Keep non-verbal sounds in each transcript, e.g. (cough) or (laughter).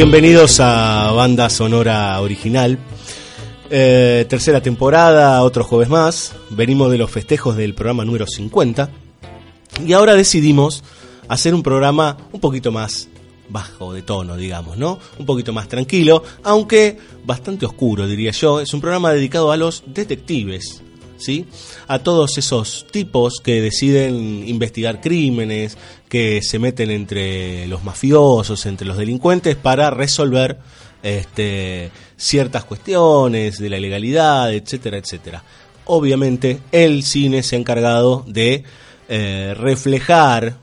Bienvenidos a Banda Sonora Original. Eh, tercera temporada, otro jueves más. Venimos de los festejos del programa número 50. Y ahora decidimos hacer un programa un poquito más bajo de tono, digamos, ¿no? Un poquito más tranquilo, aunque bastante oscuro, diría yo. Es un programa dedicado a los detectives, ¿sí? A todos esos tipos que deciden investigar crímenes, que se meten entre los mafiosos, entre los delincuentes para resolver este, ciertas cuestiones de la legalidad, etcétera, etcétera. Obviamente el cine se ha encargado de eh, reflejar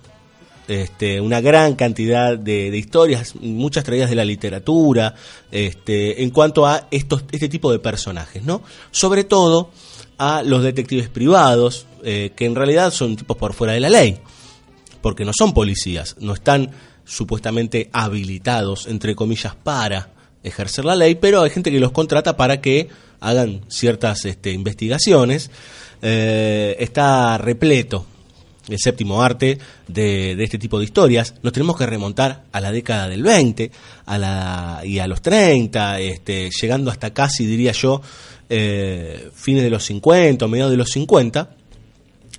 este, una gran cantidad de, historias, muchas traídas de la literatura, este, en cuanto a estos, este tipo de personajes, ¿no? Sobre todo a los detectives privados, eh, que en realidad son tipos por fuera de la ley, porque no son policías, no están supuestamente habilitados, entre comillas, para ejercer la ley, pero hay gente que los contrata para que hagan ciertas este, investigaciones. Eh, está repleto el séptimo arte de, de, este tipo de historias, nos tenemos que remontar a la década del 20 a la, y a los 30, este, llegando hasta casi, diría yo, eh, fines de los 50 o mediados de los 50.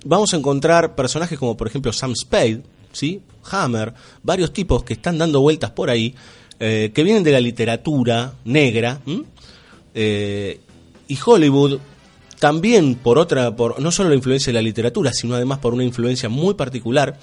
Vamos a encontrar personajes como, por ejemplo, Sam Spade, ¿sí? Hammer, varios tipos que están dando vueltas por ahí, eh, que vienen de la literatura negra, eh, y Hollywood también por otra, por no solo la influencia de la literatura, sino además por una influencia muy particular,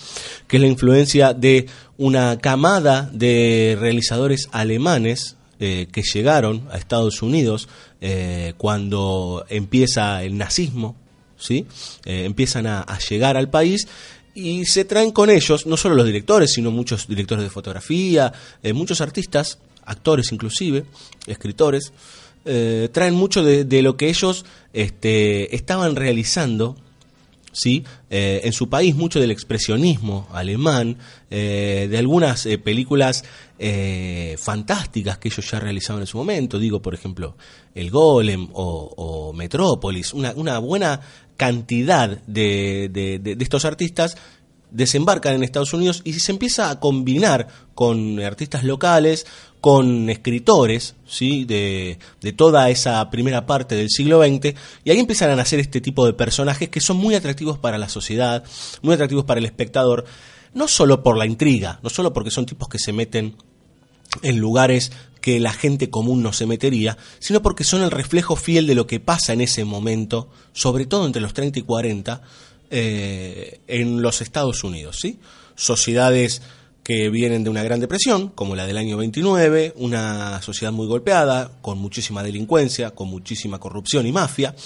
que es la influencia de una camada de realizadores alemanes eh, que llegaron a Estados Unidos eh, cuando empieza el nazismo, ¿sí? Eh, empiezan a, llegar al país y se traen con ellos no solo los directores, sino muchos directores de fotografía, muchos artistas, actores inclusive, escritores, traen mucho de, de, lo que ellos este, estaban realizando ¿sí? Eh, en su país, mucho del expresionismo alemán, eh, de algunas eh, películas fantásticas que ellos ya realizaban en su momento, digo, por ejemplo, El Golem o, Metrópolis, una, una, buena cantidad de estos artistas desembarcan en Estados Unidos y se empieza a combinar con artistas locales, con escritores ¿sí? de, toda esa primera parte del siglo XX, y ahí empiezan a nacer este tipo de personajes que son muy atractivos para la sociedad, muy atractivos para el espectador, no solo por la intriga, no solo porque son tipos que se meten en lugares que la gente común no se metería, sino porque son el reflejo fiel de lo que pasa en ese momento, sobre todo entre los 30 y 40, eh, en los Estados Unidos, ¿sí? Sociedades que vienen de una gran depresión, como la del año 29, una sociedad muy golpeada, con muchísima delincuencia, con muchísima corrupción y mafia,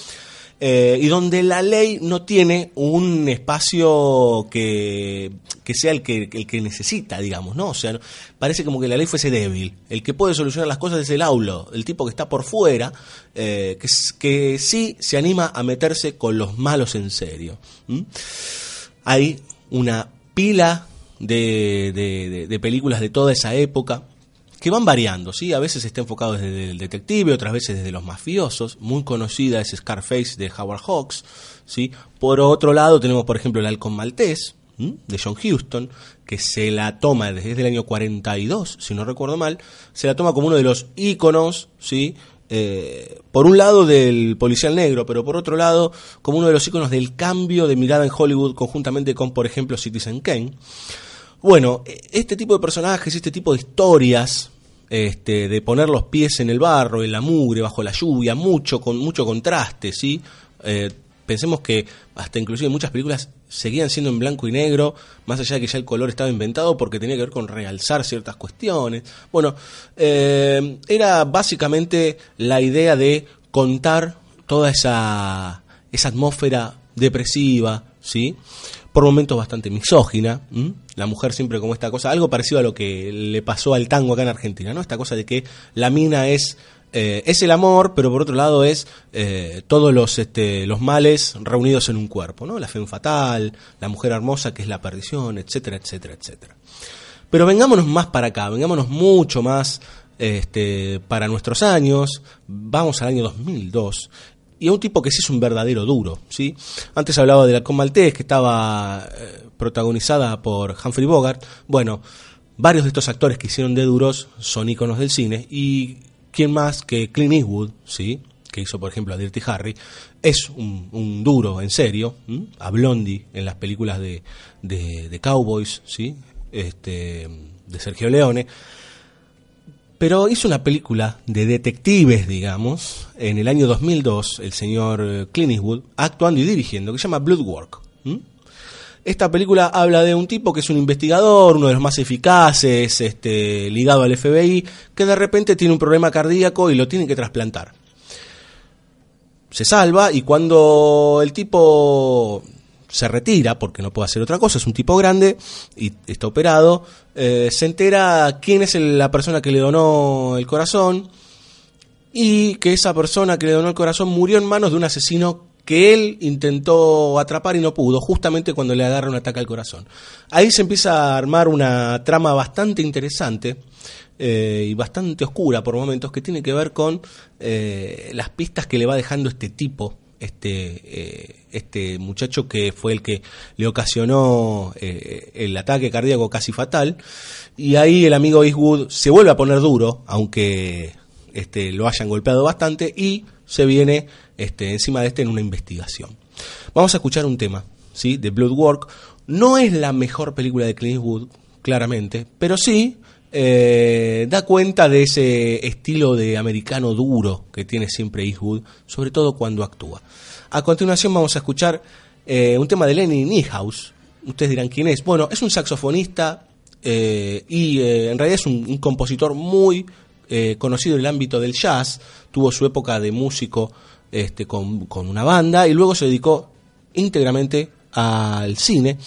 eh, y donde la ley no tiene un espacio que, que sea el que, el que necesita, digamos, ¿no? O sea, parece como que la ley fuese débil. El que puede solucionar las cosas es el aulo, el tipo que está por fuera, eh, que, que sí se anima a meterse con los malos en serio. Hay una pila de, de, películas de toda esa época que van variando, ¿sí? A veces está enfocado desde el detective, otras veces desde los mafiosos. Muy conocida es Scarface de Howard Hawks, ¿sí? Por otro lado tenemos, por ejemplo, El Halcón Maltés, de John Huston, que se la toma desde el año 42, si no recuerdo mal, se la toma como uno de los íconos, ¿sí? Eh, por un lado del policial negro, pero por otro lado como uno de los íconos del cambio de mirada en Hollywood conjuntamente con, por ejemplo, Citizen Kane. Bueno, este tipo de personajes, este tipo de historias, este, de poner los pies en el barro, en la mugre, bajo la lluvia, mucho, con mucho contraste, ¿sí? Eh, pensemos que hasta inclusive muchas películas seguían siendo en blanco y negro, más allá de que ya el color estaba inventado porque tenía que ver con realzar ciertas cuestiones. Bueno, eh, era básicamente la idea de contar toda esa, esa atmósfera depresiva, ¿sí? Por momentos bastante misógina, la mujer siempre como esta cosa, algo parecido a lo que le pasó al tango acá en Argentina, ¿no? Esta cosa de que la mina es eh, es el amor, pero por otro lado es eh, todos los, este, los males reunidos en un cuerpo, ¿no? La fe fatal, la mujer hermosa que es la perdición, etcétera, etcétera, etcétera. Pero vengámonos más para acá, vengámonos mucho más este, para nuestros años, vamos al año 2002, y a un tipo que sí es un verdadero duro, ¿sí? Antes hablaba de la Maltés, que estaba eh, protagonizada por Humphrey Bogart, bueno, varios de estos actores que hicieron de duros son íconos del cine, y ¿quién más que Clint Eastwood, ¿sí? que hizo por ejemplo a Dirty Harry, es un, duro en serio, a Blondie en las películas de, de, Cowboys, ¿sí? este, de Sergio Leone, pero hizo una película de detectives, digamos, en el año 2002, el señor eh, Clint actuando y dirigiendo, que se llama Bloodwork. Esta película habla de un tipo que es un investigador, uno de los más eficaces, este, ligado al FBI, que de repente tiene un problema cardíaco y lo tienen que trasplantar. Se salva y cuando el tipo se retira, porque no puede hacer otra cosa, es un tipo grande y está operado, eh, se entera quién es la persona que le donó el corazón y que esa persona que le donó el corazón murió en manos de un asesino que él intentó atrapar y no pudo, justamente cuando le agarra un ataque al corazón. Ahí se empieza a armar una trama bastante interesante eh, y bastante oscura por momentos que tiene que ver con eh, las pistas que le va dejando este tipo, este, este muchacho que fue el que le ocasionó el ataque cardíaco casi fatal. Y ahí el amigo Eastwood se vuelve a poner duro, aunque este, lo hayan golpeado bastante, y se viene este, encima de este en una investigación. Vamos a escuchar un tema, ¿sí? De Bloodwork. No es la mejor película de Clint Eastwood, claramente, pero sí eh, da cuenta de ese estilo de americano duro que tiene siempre Eastwood, sobre todo cuando actúa. A continuación vamos a escuchar eh, un tema de Lenny Niehaus. Ustedes dirán quién es. Bueno, es un saxofonista eh, y en realidad es un, compositor muy conocido en el ámbito del jazz. Tuvo su época de músico este, con, una banda y luego se dedicó íntegramente al cine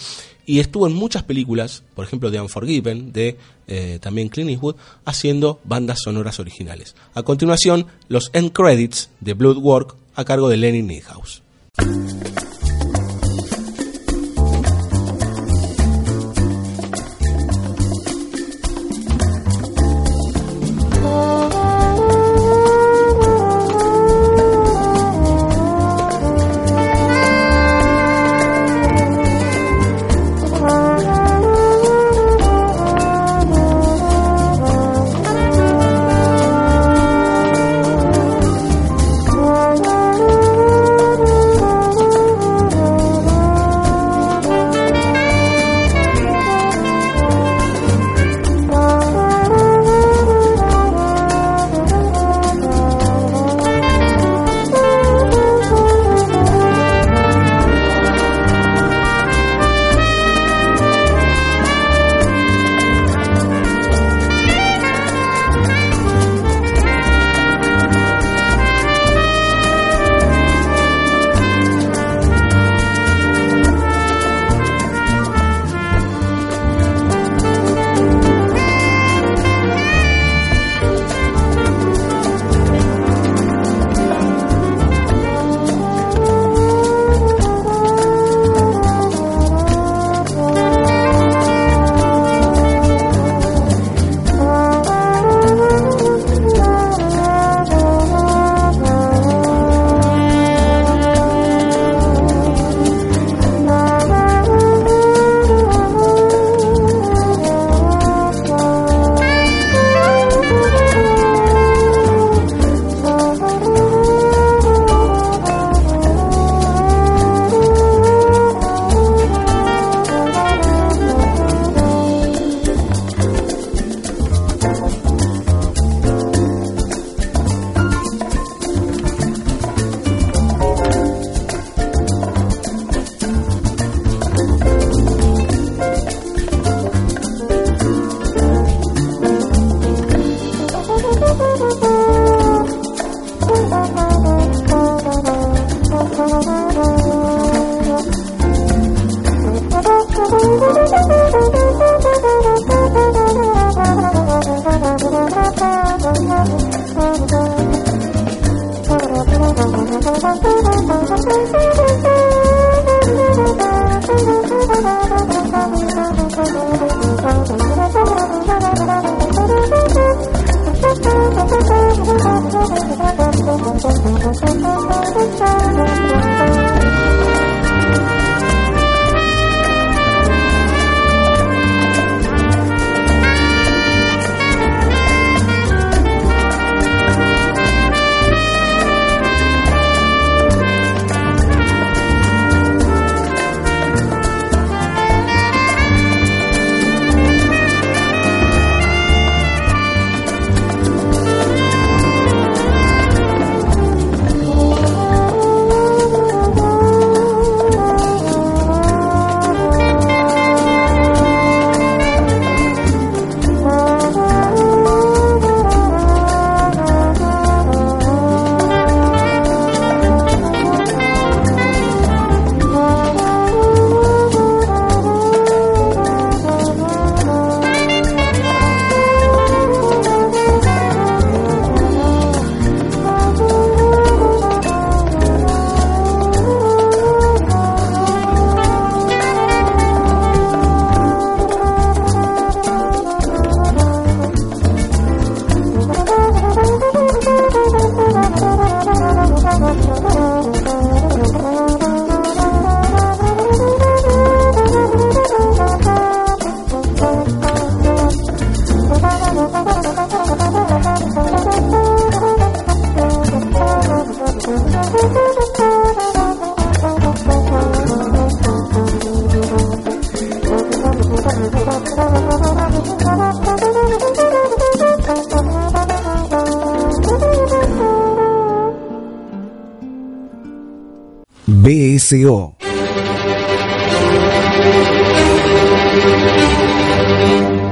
y estuvo en muchas películas, por ejemplo de Unforgiven, de eh, también Clint Eastwood, haciendo bandas sonoras originales. A continuación, los end credits de Bloodwork a cargo de Lenny Niehaus.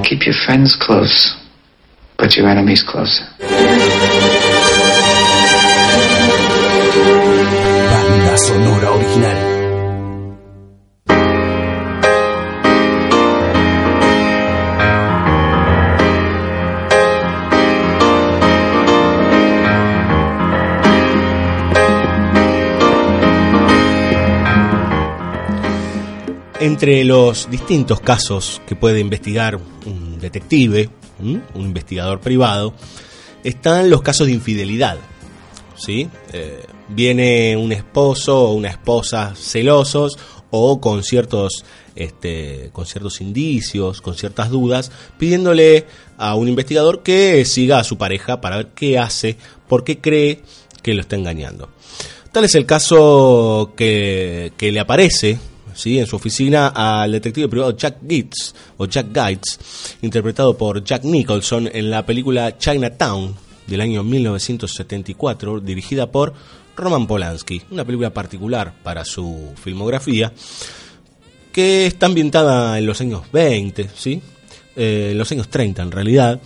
Keep your friends close, but your enemies closer. Banda sonora original. Entre los distintos casos que puede investigar un detective, un investigador privado, están los casos de infidelidad. ¿sí? Eh, viene un esposo o una esposa celosos o con ciertos, este, con ciertos indicios, con ciertas dudas, pidiéndole a un investigador que siga a su pareja para ver qué hace, por qué cree que lo está engañando. Tal es el caso que le aparece ¿sí? en su oficina al detective privado Jack Gates, o Jack Gates, interpretado por Jack Nicholson en la película Chinatown del año 1974, dirigida por Roman Polanski, una película particular para su filmografía, que está ambientada en los años 20, ¿sí? Eh, en los años 30 en realidad,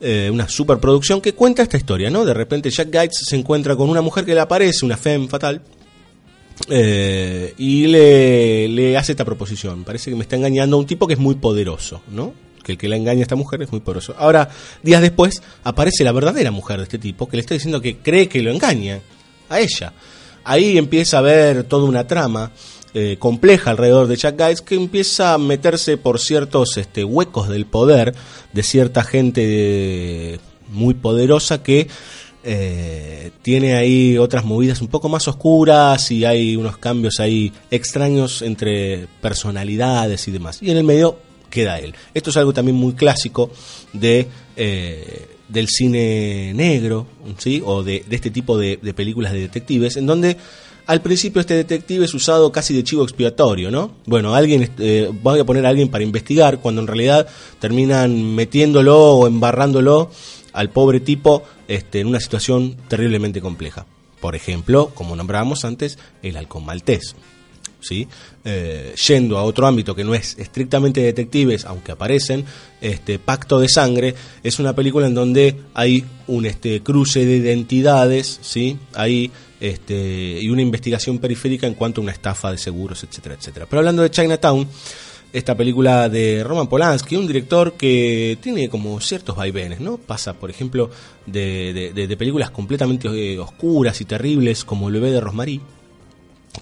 eh, una superproducción que cuenta esta historia, ¿no? De repente Jack Gates se encuentra con una mujer que le aparece, una femme fatal, eh, y le, le hace esta proposición. Parece que me está engañando un tipo que es muy poderoso, ¿no? Que el que la engaña a esta mujer es muy poderoso. Ahora, días después, aparece la verdadera mujer de este tipo que le está diciendo que cree que lo engaña a ella. Ahí empieza a haber toda una trama eh, compleja alrededor de Jack Guys que empieza a meterse por ciertos este, huecos del poder de cierta gente eh, muy poderosa que eh, tiene ahí otras movidas un poco más oscuras y hay unos cambios ahí extraños entre personalidades y demás. Y en el medio queda él. Esto es algo también muy clásico de eh, del cine negro, ¿sí? O de, este tipo de, de películas de detectives, en donde al principio este detective es usado casi de chivo expiatorio, ¿no? Bueno, alguien eh, voy a poner a alguien para investigar, cuando en realidad terminan metiéndolo o embarrándolo al pobre tipo este, en una situación terriblemente compleja. Por ejemplo, como nombrábamos antes, el halcón maltés. ¿sí? Eh, yendo a otro ámbito que no es estrictamente detectives, aunque aparecen, este Pacto de Sangre es una película en donde hay un este, cruce de identidades, ¿sí? hay este, y una investigación periférica en cuanto a una estafa de seguros, etcétera, etcétera. Pero hablando de Chinatown, esta película de Roman Polanski, un director que tiene como ciertos vaivenes, ¿no? Pasa, por ejemplo, de, de- de películas completamente eh, oscuras y terribles como El bebé de Rosemary,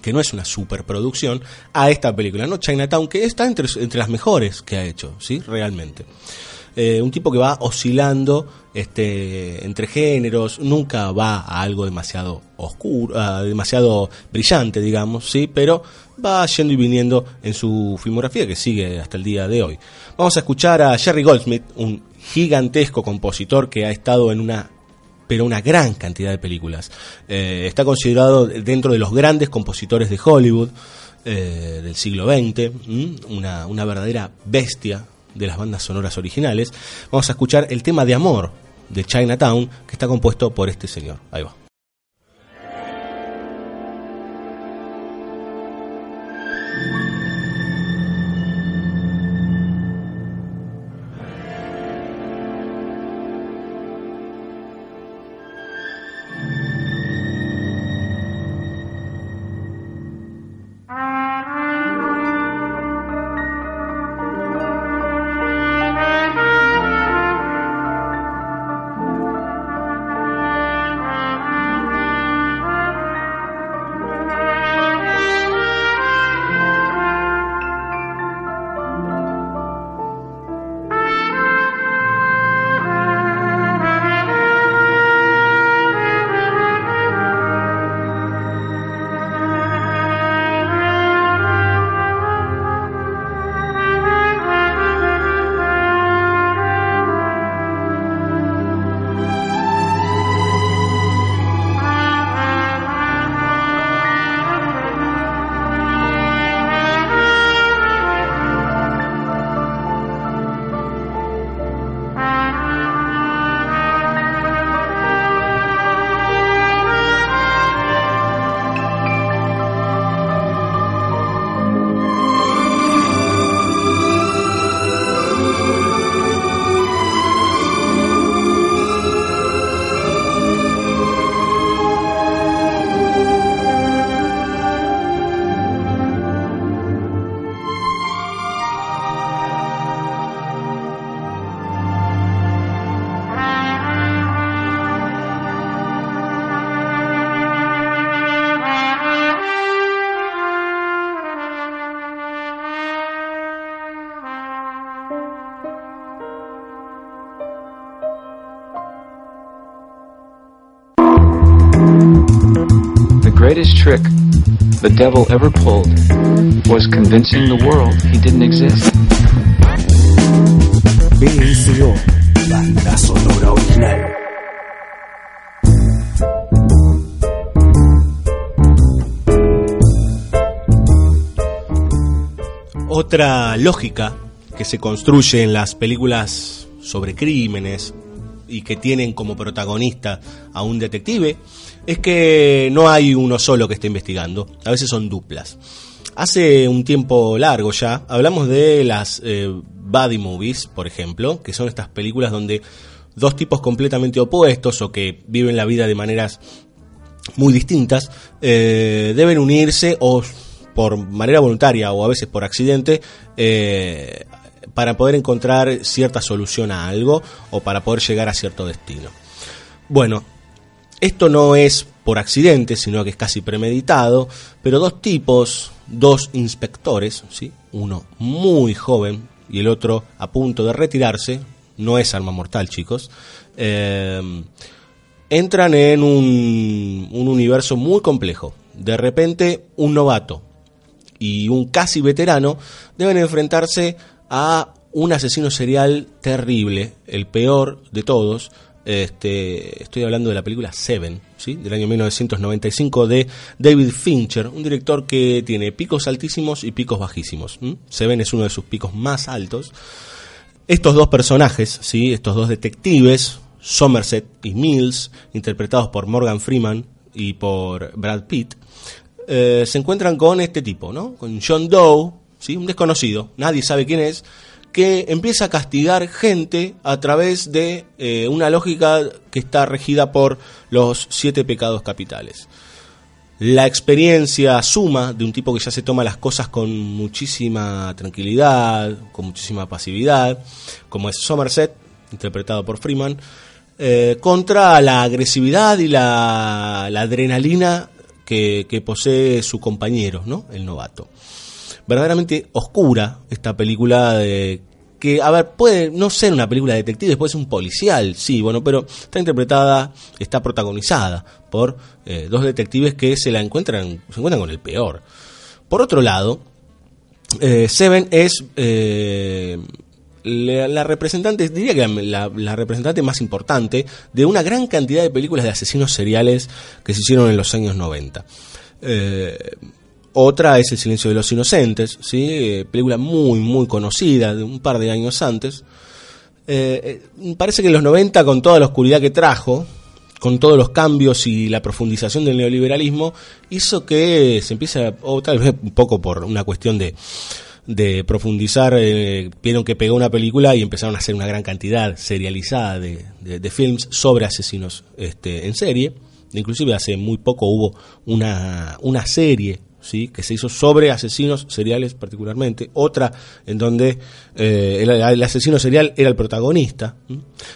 que no es una superproducción, a esta película, ¿no? Chinatown, que está entre, entre las mejores que ha hecho, ¿sí? Realmente. Eh, un tipo que va oscilando este, entre géneros, nunca va a algo demasiado oscuro, a demasiado brillante, digamos, sí, pero va yendo y viniendo en su filmografía que sigue hasta el día de hoy. Vamos a escuchar a Jerry Goldsmith, un gigantesco compositor que ha estado en una pero una gran cantidad de películas. Eh, está considerado dentro de los grandes compositores de Hollywood eh, del siglo XX, una verdadera bestia de las bandas sonoras originales. Vamos a escuchar el tema de amor de Chinatown, que está compuesto por este señor. Ahí va. Devil ever pulled was convincing the world he didn't exist. Banda sonora original. Otra lógica que se construye en las películas sobre crímenes y que tienen como protagonista a un detective es que no hay uno solo que esté investigando, a veces son duplas. Hace un tiempo largo ya hablamos de las eh, buddy movies, por ejemplo, que son estas películas donde dos tipos completamente opuestos o que viven la vida de maneras muy distintas eh, deben unirse o por manera voluntaria o a veces por accidente eh, para poder encontrar cierta solución a algo o para poder llegar a cierto destino. Bueno, esto no es por accidente, sino que es casi premeditado, pero dos tipos, dos inspectores, ¿sí? uno muy joven y el otro a punto de retirarse, no es arma mortal chicos, eh, entran en un, un universo muy complejo. De repente, un novato y un casi veterano deben enfrentarse a un asesino serial terrible, el peor de todos. Este, estoy hablando de la película Seven, ¿sí? del año 1995 de David Fincher, un director que tiene picos altísimos y picos bajísimos. Seven es uno de sus picos más altos. Estos dos personajes, ¿sí? estos dos detectives, Somerset y Mills, interpretados por Morgan Freeman y por Brad Pitt, eh, se encuentran con este tipo, ¿no? Con John Doe, ¿sí? un desconocido, nadie sabe quién es, que empieza a castigar gente a través de eh, una lógica que está regida por los siete pecados capitales. La experiencia suma de un tipo que ya se toma las cosas con muchísima tranquilidad, con muchísima pasividad, como es Somerset, interpretado por Freeman, eh, contra la agresividad y la, adrenalina que, que posee su compañero, ¿no? El novato verdaderamente oscura esta película de que, a ver, puede no ser una película de detectives, puede ser un policial, sí, bueno, pero está interpretada, está protagonizada por eh, dos detectives que se la encuentran, se encuentran con el peor. Por otro lado, eh, Seven es eh, la, representante, diría que la, la representante más importante de una gran cantidad de películas de asesinos seriales que se hicieron en los años 90. Eh, otra es El silencio de los inocentes, ¿sí? Eh, película muy, muy conocida, de un par de años antes. Eh, eh, parece que en los 90, con toda la oscuridad que trajo, con todos los cambios y la profundización del neoliberalismo, hizo que se empiece, o tal vez un poco por una cuestión de, de profundizar, vieron que pegó una película y empezaron a hacer una gran cantidad serializada de, de, de films sobre asesinos este, en serie. Inclusive hace muy poco hubo una, una serie ¿sí? que se hizo sobre asesinos seriales particularmente, otra en donde eh, el, asesino serial era el protagonista,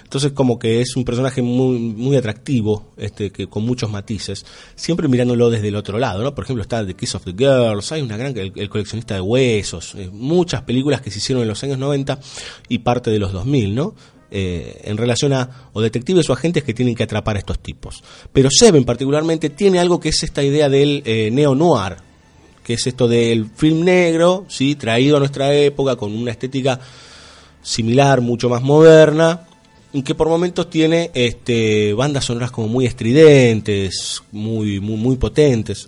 entonces como que es un personaje muy, muy atractivo, este, que con muchos matices, siempre mirándolo desde el otro lado, ¿no? por ejemplo está The Kiss of the Girls, hay una gran, el, el coleccionista de huesos, eh, muchas películas que se hicieron en los años 90 y parte de los 2000, ¿no? Eh, en relación a o detectives o agentes que tienen que atrapar a estos tipos. Pero Seven particularmente tiene algo que es esta idea del neo-noir, que es esto del film negro, ¿sí? traído a nuestra época con una estética similar, mucho más moderna, y que por momentos tiene este, bandas sonoras como muy estridentes, muy, muy, muy potentes.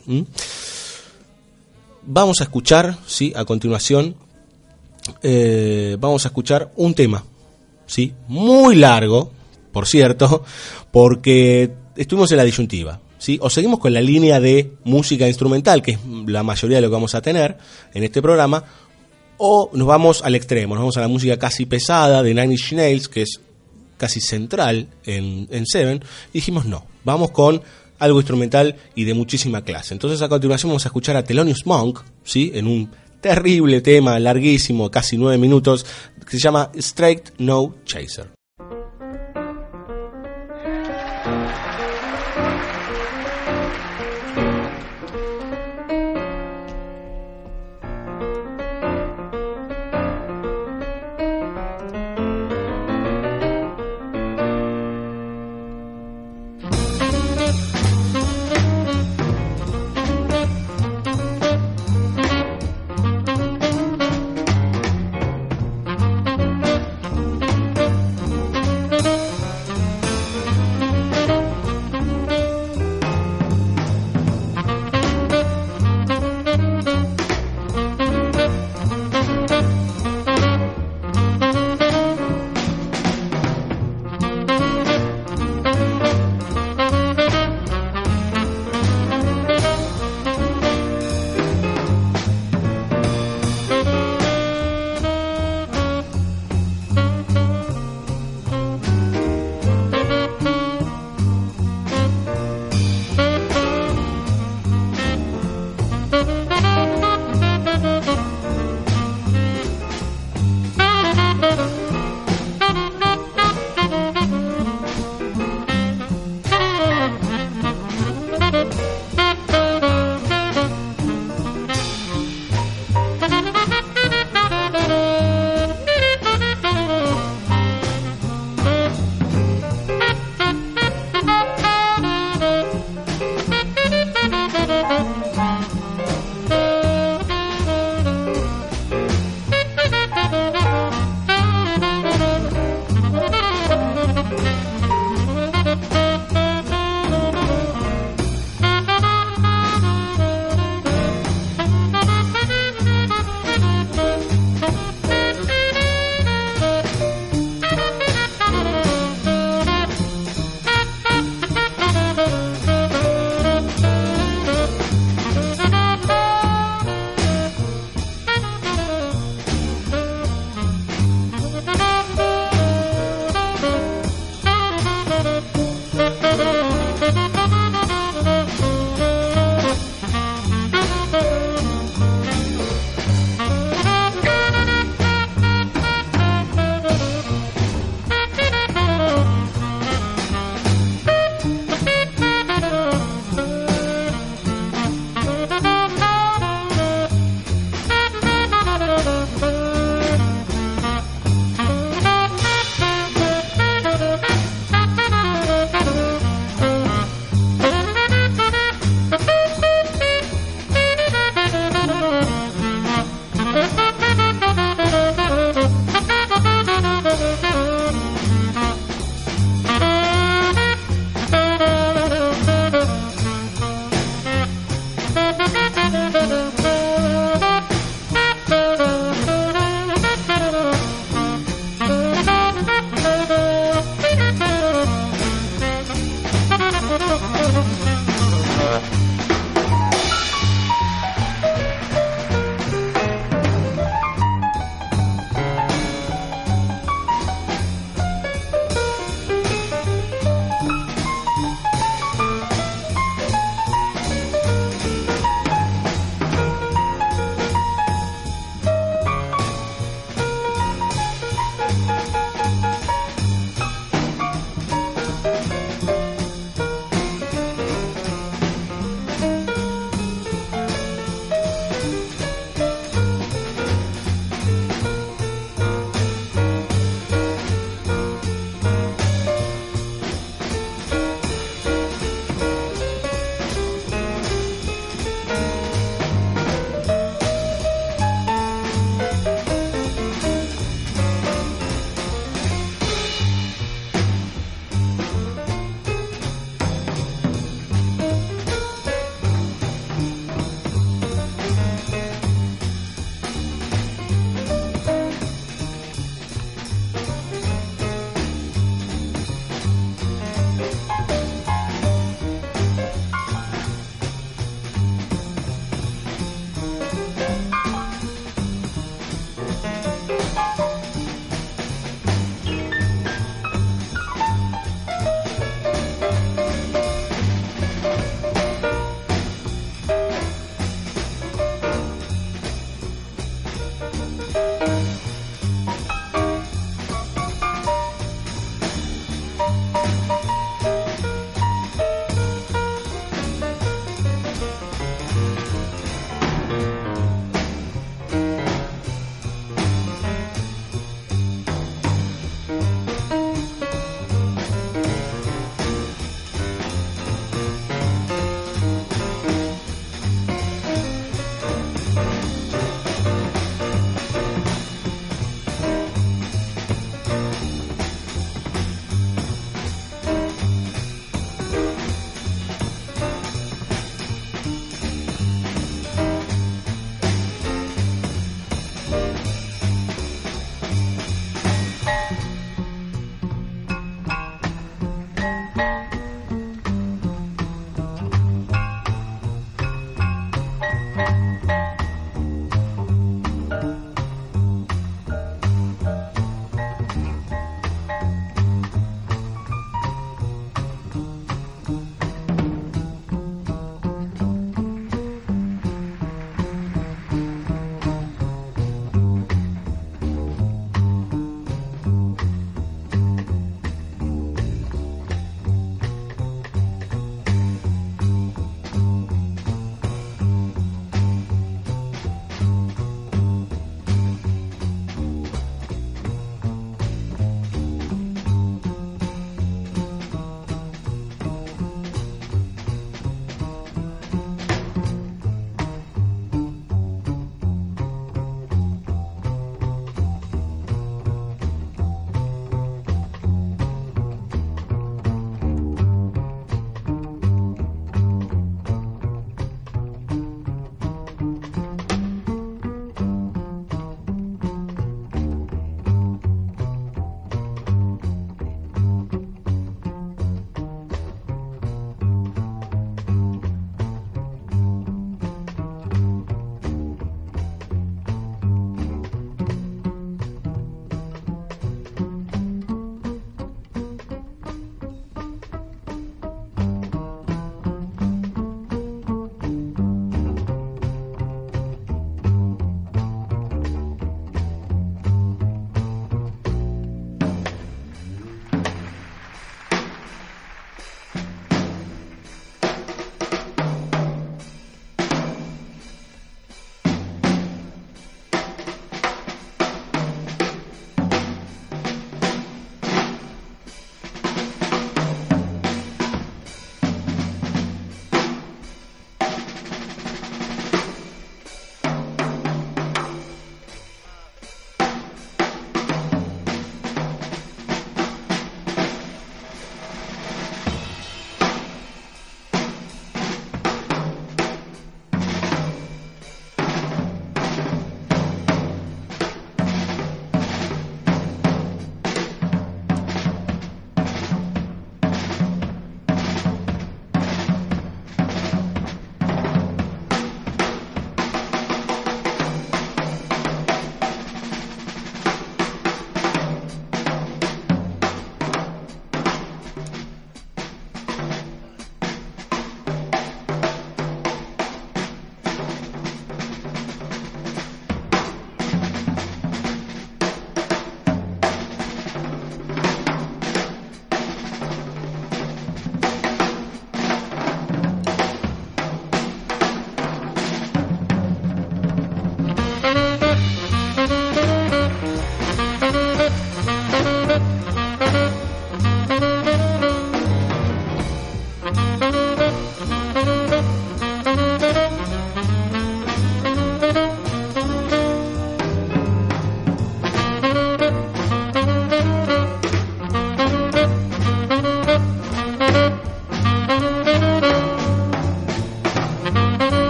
Vamos a escuchar, ¿sí? a continuación, eh, vamos a escuchar un tema, ¿sí? muy largo, por cierto, porque estuvimos en la disyuntiva. O seguimos con la línea de música instrumental, que es la mayoría de lo que vamos a tener en este programa, o nos vamos al extremo, nos vamos a la música casi pesada de Nine Inch Nails, que es casi central en, en Seven, y dijimos no, vamos con algo instrumental y de muchísima clase. Entonces a continuación vamos a escuchar a Thelonious Monk, ¿sí? en un terrible tema larguísimo, casi nueve minutos, que se llama Straight No Chaser.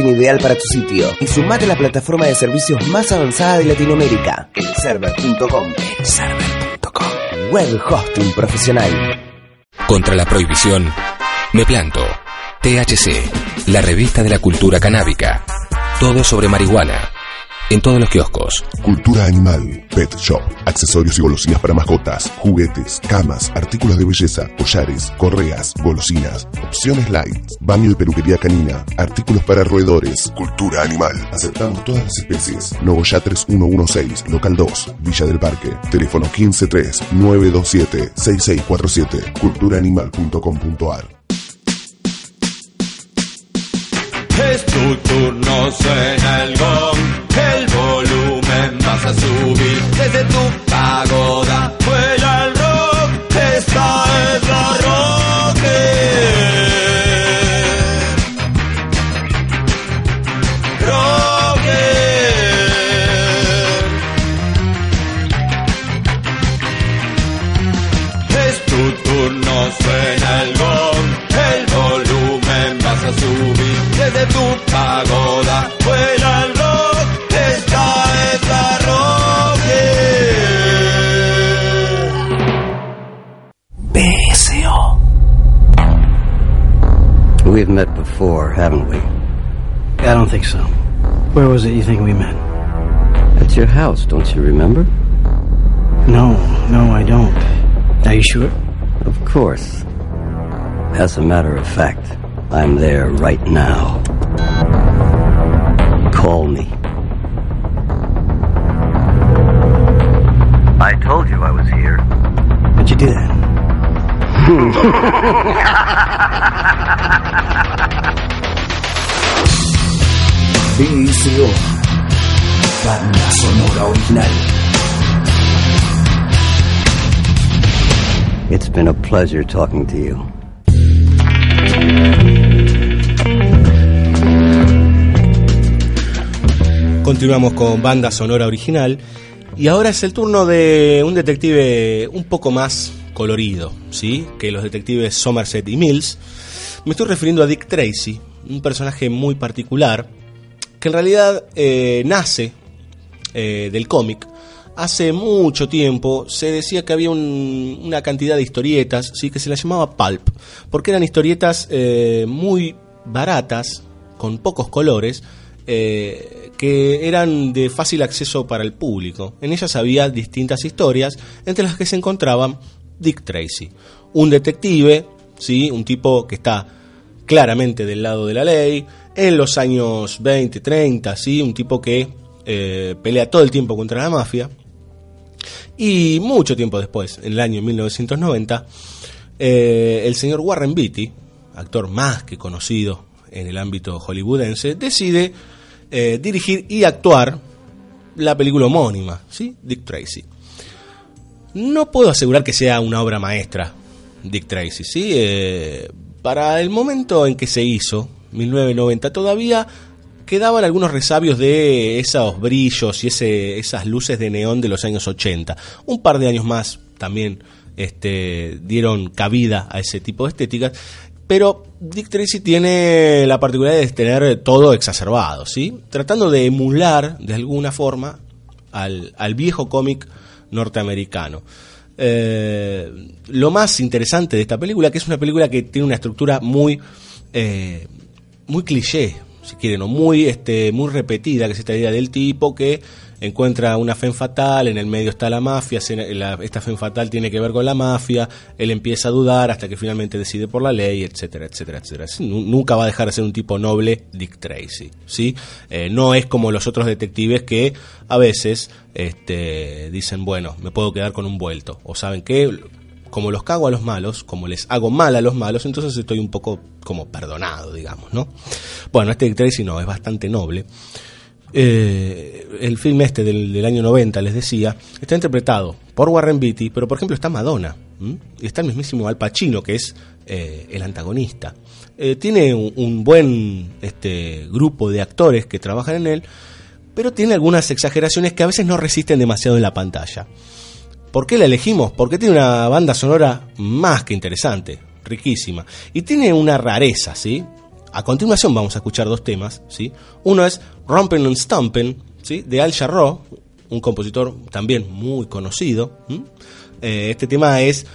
Hosting ideal para tu sitio y sumate a la plataforma de servicios más avanzada de Latinoamérica, elserver.com. Elserver.com. Web hosting profesional. Contra la prohibición, me planto. THC, la revista de la cultura canábica. Todo sobre marihuana. En todos los kioscos. Cultura animal, pet shop, accesorios y golosinas para mascotas, juguetes, camas, artículos de belleza, collares, correas, golosinas, opciones light, baño y peluquería canina, artículos para roedores. Cultura animal. Aceptamos todas las especies. Nogoyá 3116, local 2, Villa del Parque. Teléfono 153-927-6647. Culturaanimal.com.ar. Es tu turno, suena el gong, el volumen vas a subir desde tu pagoda. Vuela el rock, esta es la rocker. Rocker. Es tu turno, suena el gong, el volumen vas a subir desde tu pagoda. We've met before, haven't we? I don't think so. Where was it you think we met? At your house, don't you remember? No, no, I don't. Are you sure? Of course. As a matter of fact, I'm there right now. Call me. I told you I was here. How'd you do that? BSO. Banda sonora original. It's been a pleasure talking to you. Continuamos con banda sonora original y ahora es el turno de un detective un poco más colorido, ¿sí? Que los detectives Somerset y Mills. Me estoy refiriendo a Dick Tracy, un personaje muy particular que en realidad eh, nace eh, del cómic. Hace mucho tiempo se decía que había un- una cantidad de historietas, sí, que se las llamaba pulp, porque eran historietas eh, muy baratas, con pocos colores, que eran de fácil acceso para el público. En ellas había distintas historias, entre las que se encontraban Dick Tracy, un detective, sí, un tipo que está claramente del lado de la ley, en los años 20, 30, ¿sí? un tipo que eh, pelea todo el tiempo contra la mafia. Y mucho tiempo después, en el año 1990, eh, el señor Warren Beatty, actor más que conocido en el ámbito hollywoodense, decide eh, dirigir y actuar la película homónima, ¿sí? Dick Tracy. No puedo asegurar que sea una obra maestra, Dick Tracy, ¿sí? Eh, para el momento en que se hizo, 1990, todavía quedaban algunos resabios de esos brillos y ese, esas luces de neón de los años 80. Un par de años más también este, dieron cabida a ese tipo de estéticas. Pero Dick Tracy tiene la particularidad de tener todo exacerbado, ¿sí? Tratando de emular de alguna forma al, al viejo cómic norteamericano. Eh, lo más interesante de esta película, que es una película que tiene una estructura muy, eh, muy cliché, si quieren, o muy, este, muy repetida, que es esta idea del tipo que encuentra una fe fatal, en el medio está la mafia, esta fe fatal tiene que ver con la mafia, él empieza a dudar hasta que finalmente decide por la ley, etcétera, etcétera, etcétera. Nunca va a dejar de ser un tipo noble Dick Tracy, ¿sí? Eh, no es como los otros detectives que a veces este, dicen, bueno, me puedo quedar con un vuelto, o saben que como los cago a los malos, como les hago mal a los malos, entonces estoy un poco como perdonado, digamos, ¿no? Bueno, este Tracy no, es bastante noble. Eh, el film este del, año 90, les decía, está interpretado por Warren Beatty, pero por ejemplo está Madonna, y está el mismísimo Al Pacino, que es eh, el antagonista. Eh, tiene un, un buen este, grupo de actores que trabajan en él, pero tiene algunas exageraciones que a veces no resisten demasiado en la pantalla. ¿Por qué la elegimos? Porque tiene una banda sonora más que interesante, riquísima. Y tiene una rareza, ¿sí? A continuación vamos a escuchar dos temas, ¿sí? Uno es Rompin' and Stompin', ¿sí? De Al Jarreau, un compositor también muy conocido. Eh, este tema es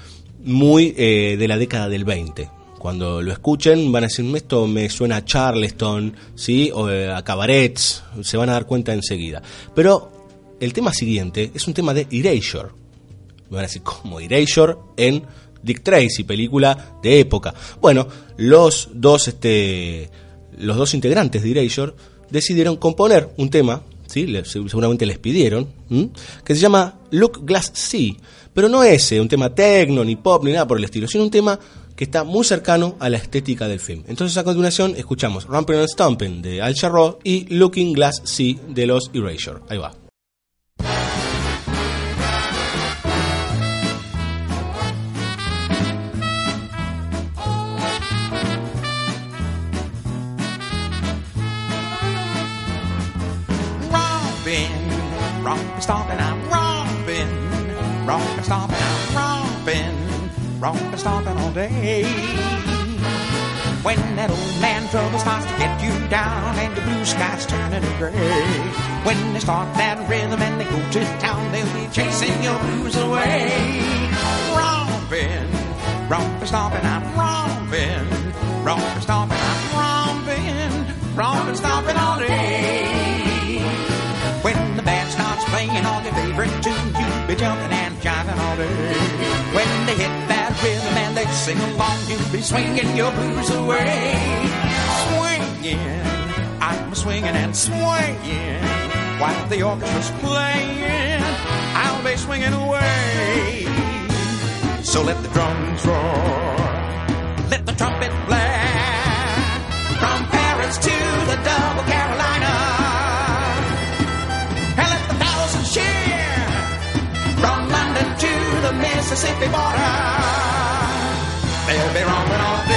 muy eh, de la década del 20. Cuando lo escuchen van a decir, esto me suena a Charleston, ¿sí? O eh, a cabarets, se van a dar cuenta enseguida. Pero el tema siguiente es un tema de Erasure. Me van a decir, ¿cómo Erasure en Dick Tracy, película de época? Bueno, los dos, este, los dos integrantes de Erasure decidieron componer un tema, ¿sí? Seguramente les pidieron, que se llama Look Glass Sea. Pero no es eh, un tema techno, ni pop, ni nada por el estilo, sino un tema que está muy cercano a la estética del film. Entonces a continuación escuchamos Rumpin' and Stompin' de Al Jarreau y Looking Glass Sea de los Erasure. Ahí va. Romping, stomping, I'm romping, romping, stomping, I'm romping, romping, stomping all day. When that old man trouble starts to get you down and the blue skies turning gray. When they start that rhythm and they go to town, they'll be chasing your blues away. Romping, romping, stomping, I'm romping, romping, stomping, I'm romping, romping, stomping all day. Favorite tunes, you'll be jumping and jiving all day. When they hit that rhythm and they sing along, you'll be swinging your blues away. Swinging, I'm swinging and swaying while the orchestra's playing. I'll be swinging away. So let the drums roar, let the trumpet blare from Paris to the double se sente embora. They'll be wrong when all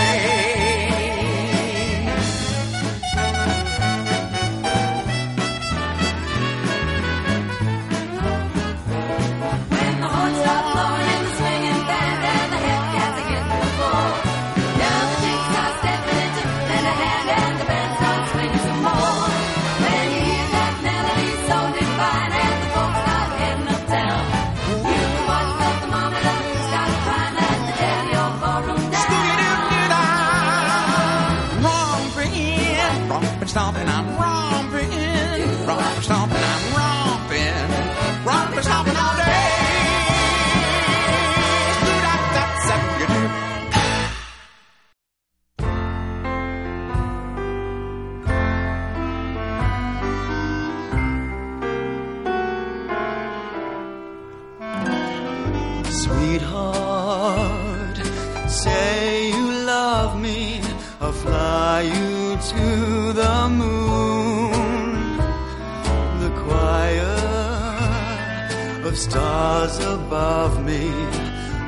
stars above me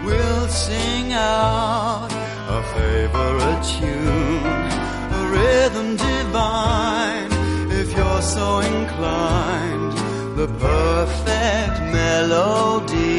will sing out a favorite tune, a rhythm divine. If you're so inclined, the perfect melody.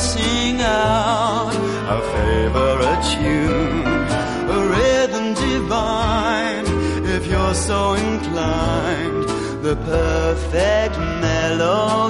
Sing out our favorite tune, a rhythm divine. If you're so inclined, the perfect melody.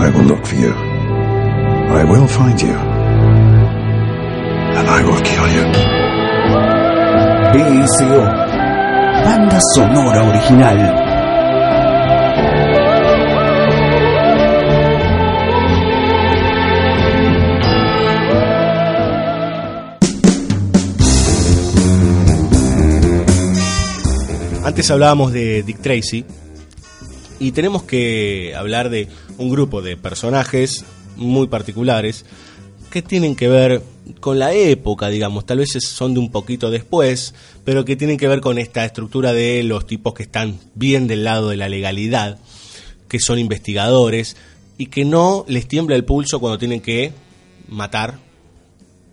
I will look for you. I will find you. And I will kill you. BSO. Banda sonora original. Antes hablábamos de Dick Tracy y tenemos que hablar de un grupo de personajes muy particulares que tienen que ver con la época, digamos, tal vez son de un poquito después, pero que tienen que ver con esta estructura de los tipos que están bien del lado de la legalidad, que son investigadores y que no les tiembla el pulso cuando tienen que matar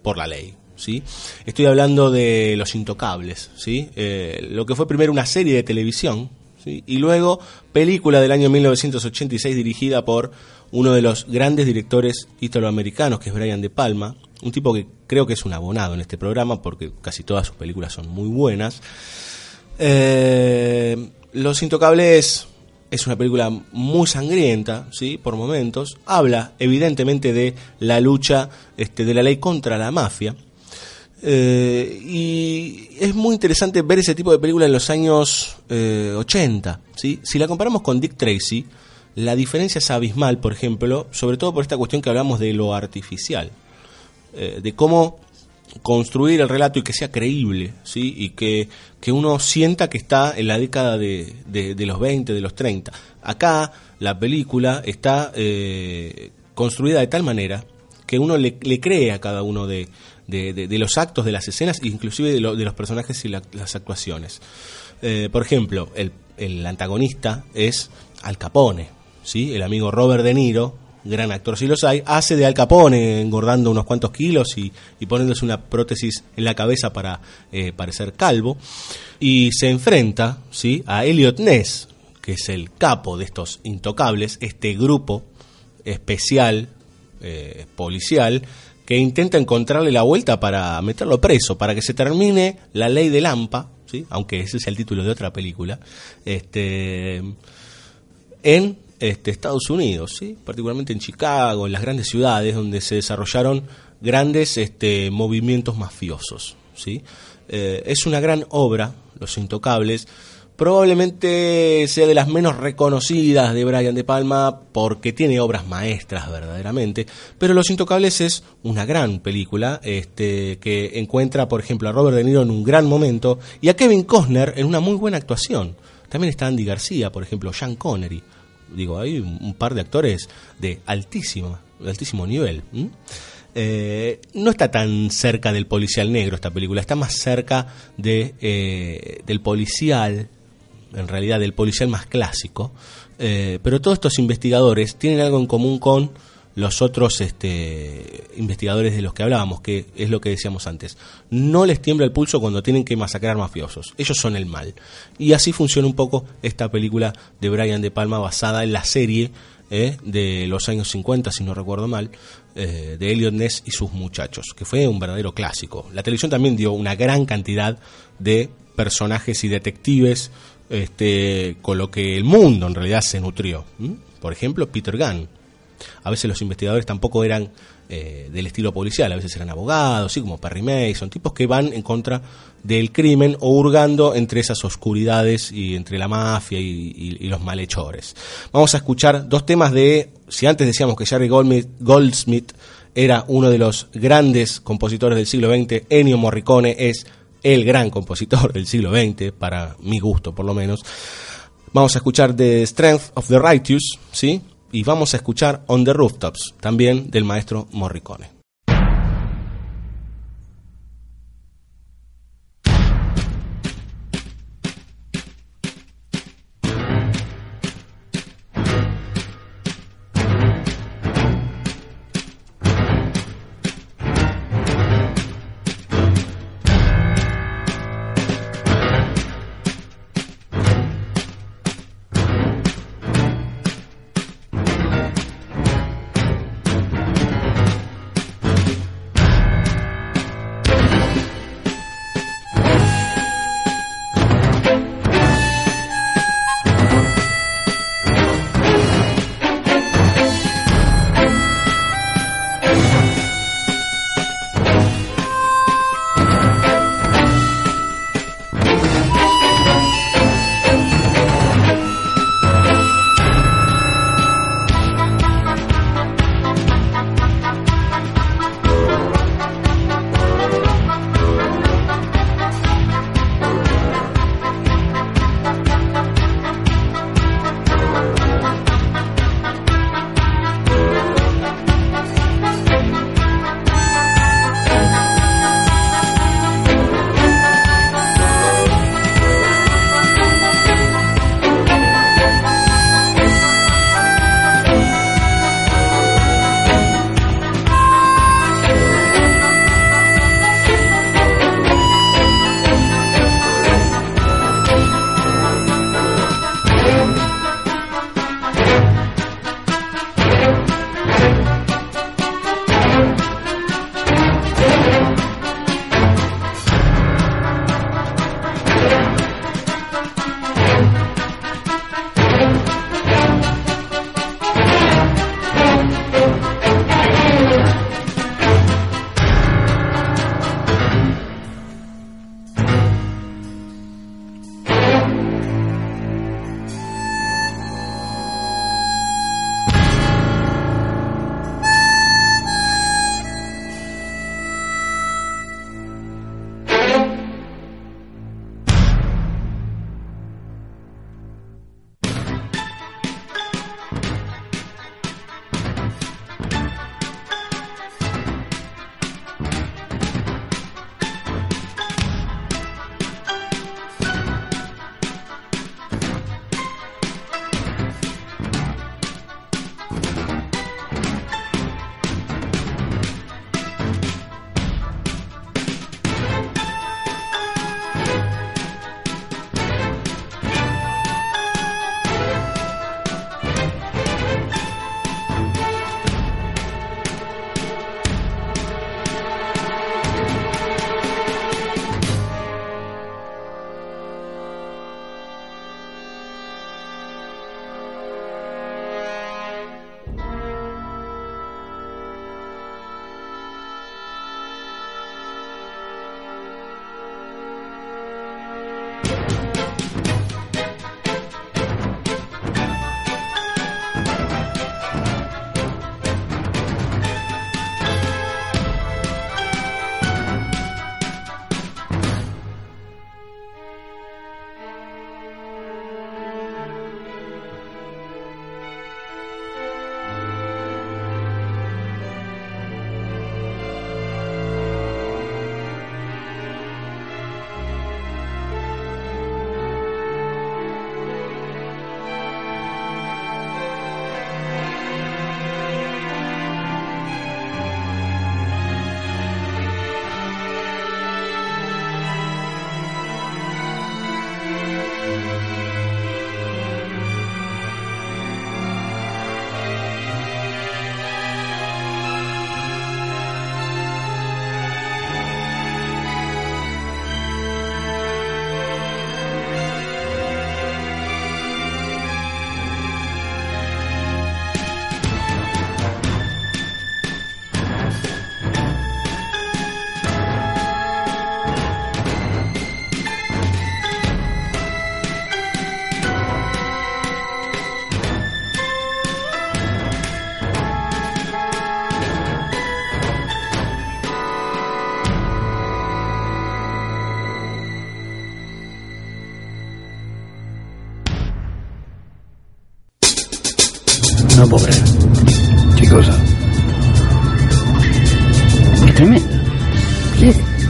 por la ley. ¿sí? Estoy hablando de Los Intocables, ¿sí? Eh, lo que fue primero una serie de televisión y luego película del año 1986 dirigida por uno de los grandes directores italoamericanos, que es Brian De Palma, un tipo que creo que es un abonado en este programa porque casi todas sus películas son muy buenas. Eh, Los Intocables es una película muy sangrienta, ¿sí? Por momentos. Habla, evidentemente, de la lucha este, de la ley contra la mafia. Eh, y es muy interesante ver ese tipo de película en los años eh, 80. ¿sí? Si la comparamos con Dick Tracy, la diferencia es abismal, por ejemplo, sobre todo por esta cuestión que hablamos de lo artificial, eh, de cómo construir el relato y que sea creíble, ¿sí? y que, que uno sienta que está en la década de, de- de los 20, de los 30. Acá la película está eh, construida de tal manera que uno le, le cree a cada uno de, de- de- de los actos, de las escenas, inclusive de, lo- de los personajes y la- las actuaciones. Eh, por ejemplo, el, el antagonista es Al Capone, ¿sí? el amigo Robert De Niro, gran actor si los hay, hace de Al Capone engordando unos cuantos kilos y, y poniéndose una prótesis en la cabeza para eh, parecer calvo, y se enfrenta ¿sí? a Elliot Ness, que es el capo de estos intocables, este grupo especial eh, policial que intenta encontrarle la vuelta para meterlo preso, para que se termine la ley de Lampa, ¿sí? aunque ese es el título de otra película, este, en este, Estados Unidos, ¿sí? particularmente en Chicago, en las grandes ciudades donde se desarrollaron grandes este, movimientos mafiosos. ¿sí? Eh, es una gran obra, Los Intocables, probablemente sea de las menos reconocidas de Brian De Palma porque tiene obras maestras verdaderamente, pero Los Intocables es una gran película este, que encuentra, por ejemplo, a Robert De Niro en un gran momento y a Kevin Costner en una muy buena actuación. También está Andy García, por ejemplo, Sean Connery. Digo, hay un, par de actores de altísimo, de altísimo nivel. Eh, no está tan cerca del policial negro esta película, está más cerca eh, del policial, en realidad del policial más clásico. Eh, pero todos estos investigadores tienen algo en común con los otros este, investigadores de los que hablábamos, que es lo que decíamos antes. No les tiembla el pulso cuando tienen que masacrar mafiosos. Ellos son el mal. Y así funciona un poco esta película de Brian De Palma basada en la serie eh, de los años 50, si no recuerdo mal, eh, de Elliot Ness y sus muchachos, que fue un verdadero clásico. La televisión también dio una gran cantidad de personajes y detectives este, con lo que el mundo en realidad se nutrió. Por ejemplo, Peter Gunn. A veces los investigadores tampoco eran eh, del estilo policial, a veces eran abogados, así como Perry Mason, tipos que van en contra del crimen o hurgando entre esas oscuridades y entre la mafia y los malhechores. Vamos a escuchar dos temas de, si antes decíamos que Jerry Goldsmith, Goldsmith era uno de los grandes compositores del siglo XX, Ennio Morricone es el gran compositor del siglo XX, para mi gusto por lo menos. Vamos a escuchar The Strength of the Righteous, ¿sí? Y vamos a escuchar On the Rooftops, también del maestro Morricone.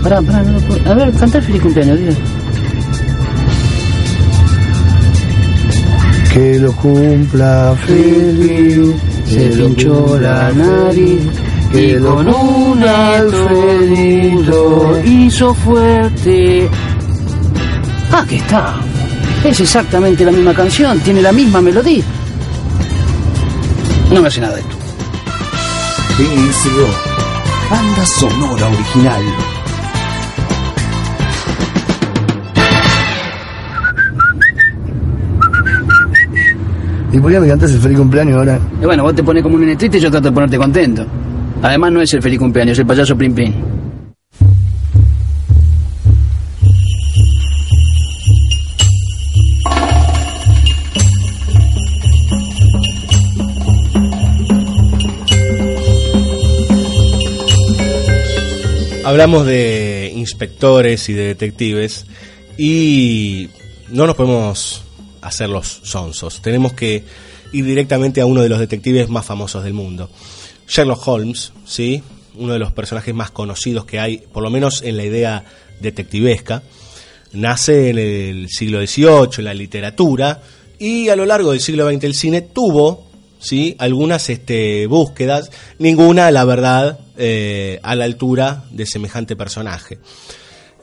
Pará, pará, no lo puedo. A ver, cantar feliz cumpleaños, Dios. Que lo cumpla feliz, Se pinchó la nariz y que lo con un Alfredito hizo fuerte. Ah, que está. Es exactamente la misma canción, tiene la misma melodía. No me hace nada esto. BSO, banda sonora original. ¿Y por qué me cantas el feliz cumpleaños ahora? Y bueno, vos te pones como un nene triste y yo trato de ponerte contento. Además no es el feliz cumpleaños, es el payaso Plim Plim. Hablamos de inspectores y de detectives y no nos podemos hacer los sonsos. Tenemos que ir directamente a uno de los detectives más famosos del mundo. Sherlock Holmes, ¿sí? Uno de los personajes más conocidos que hay, por lo menos en la idea detectivesca. Nace en el siglo XVIII, en la literatura, y a lo largo del siglo XX el cine tuvo ¿sí? algunas este, búsquedas, ninguna, la verdad, eh, a la altura de semejante personaje.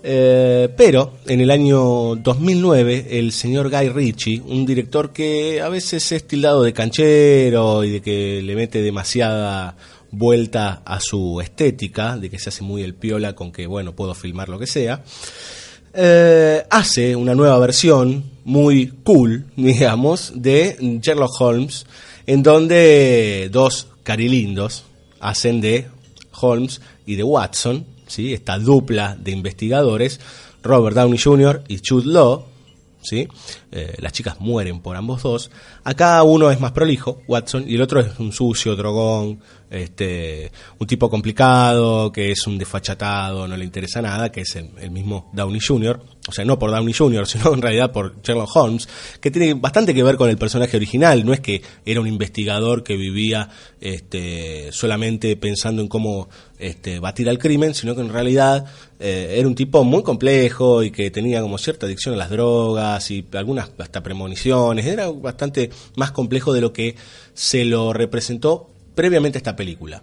Eh, pero en el año 2009 el señor Guy Ritchie, un director que a veces es tildado de canchero y de que le mete demasiada vuelta a su estética, de que se hace muy el piola con que, bueno, puedo filmar lo que sea, eh, hace una nueva versión muy cool, (laughs) digamos, de Sherlock Holmes, en donde dos carilindos hacen de Holmes y de Watson, esta dupla de investigadores, Robert Downey Jr. y Jude Law, ¿sí? Eh, las chicas mueren por ambos dos. Acá uno es más prolijo, Watson, y el otro es un sucio, drogón, este, un tipo complicado, que es un desfachatado, no le interesa nada, que es el, el mismo Downey Jr., o sea, no por Downey Jr., (laughs) sino en realidad por Sherlock Holmes, que tiene bastante que ver con el personaje original, no es que era un investigador que vivía este, solamente pensando en cómo este, batir al crimen, sino que en realidad eh, era un tipo muy complejo y que tenía como cierta adicción a las drogas y algunas hasta premoniciones, era bastante más complejo de lo que se lo representó previamente a esta película.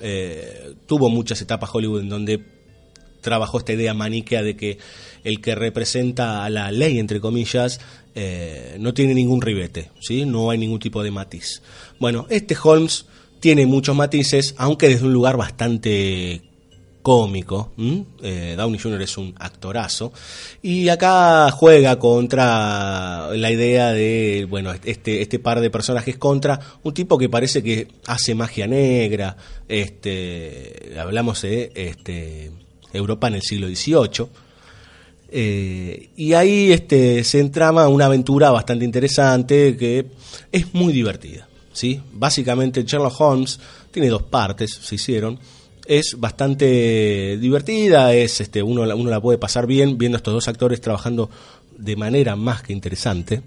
Eh, tuvo muchas etapas Hollywood en donde trabajó esta idea maniquea de que el que representa a la ley, entre comillas, eh, no tiene ningún ribete, ¿sí? no hay ningún tipo de matiz. Bueno, este Holmes tiene muchos matices, aunque desde un lugar bastante cómico. Eh, Downey Jr. es un actorazo. Y acá juega contra la idea de, bueno, este, este par de personajes contra un tipo que parece que hace magia negra. Este, hablamos de este, Europa en el siglo XVIII. Eh, y ahí este, se entrama una aventura bastante interesante que es muy divertida. ¿sí? Básicamente Sherlock Holmes tiene dos partes, se hicieron. Es bastante divertida, es este, uno, la- uno la puede pasar bien viendo a estos dos actores trabajando de manera más que interesante.